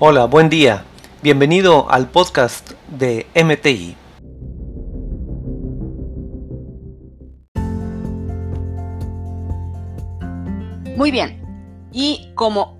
Hola, buen día. Bienvenido al podcast de MTI. Muy bien. Y como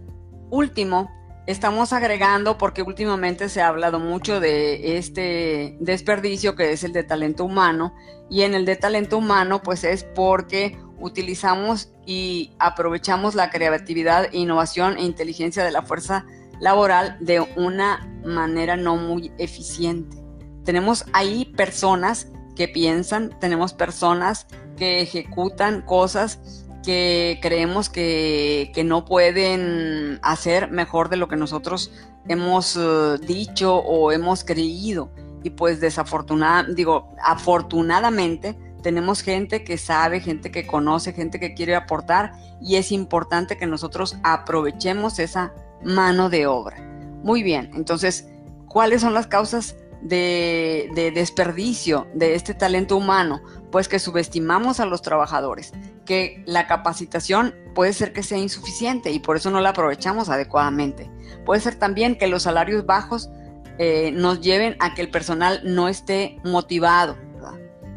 último, estamos agregando, porque últimamente se ha hablado mucho de este desperdicio que es el de talento humano, y en el de talento humano, pues es porque utilizamos y aprovechamos la creatividad, innovación e inteligencia de la fuerza laboral de una manera no muy eficiente. Tenemos ahí personas que piensan, tenemos personas que ejecutan cosas que creemos que, no pueden hacer mejor de lo que nosotros hemos eh, dicho o hemos creído. Y pues desafortunadamente, digo, afortunadamente tenemos gente que sabe, gente que conoce, gente que quiere aportar y es importante que nosotros aprovechemos esa mano de obra. Muy bien, entonces, ¿cuáles son las causas de, desperdicio de este talento humano? Pues que subestimamos a los trabajadores, que la capacitación puede ser que sea insuficiente y por eso no la aprovechamos adecuadamente. Puede ser también que los salarios bajos eh, nos lleven a que el personal no esté motivado.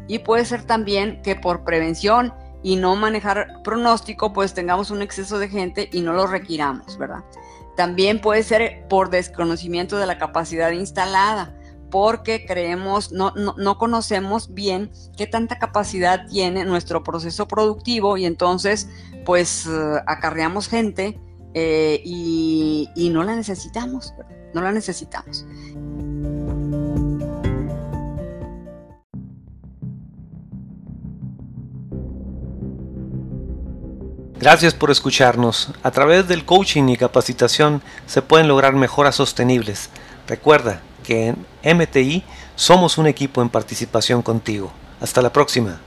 Y puede ser también que por prevención y no manejar pronóstico, pues tengamos un exceso de gente y no lo requiramos, ¿verdad? También puede ser por desconocimiento de la capacidad instalada, porque creemos, no, no, conocemos bien qué tanta capacidad tiene nuestro proceso productivo y entonces pues eh, acarreamos gente eh, y, y, no la necesitamos, no la necesitamos. Gracias por escucharnos. A través del coaching y capacitación se pueden lograr mejoras sostenibles. Recuerda que en MTI somos un equipo en participación contigo. Hasta la próxima.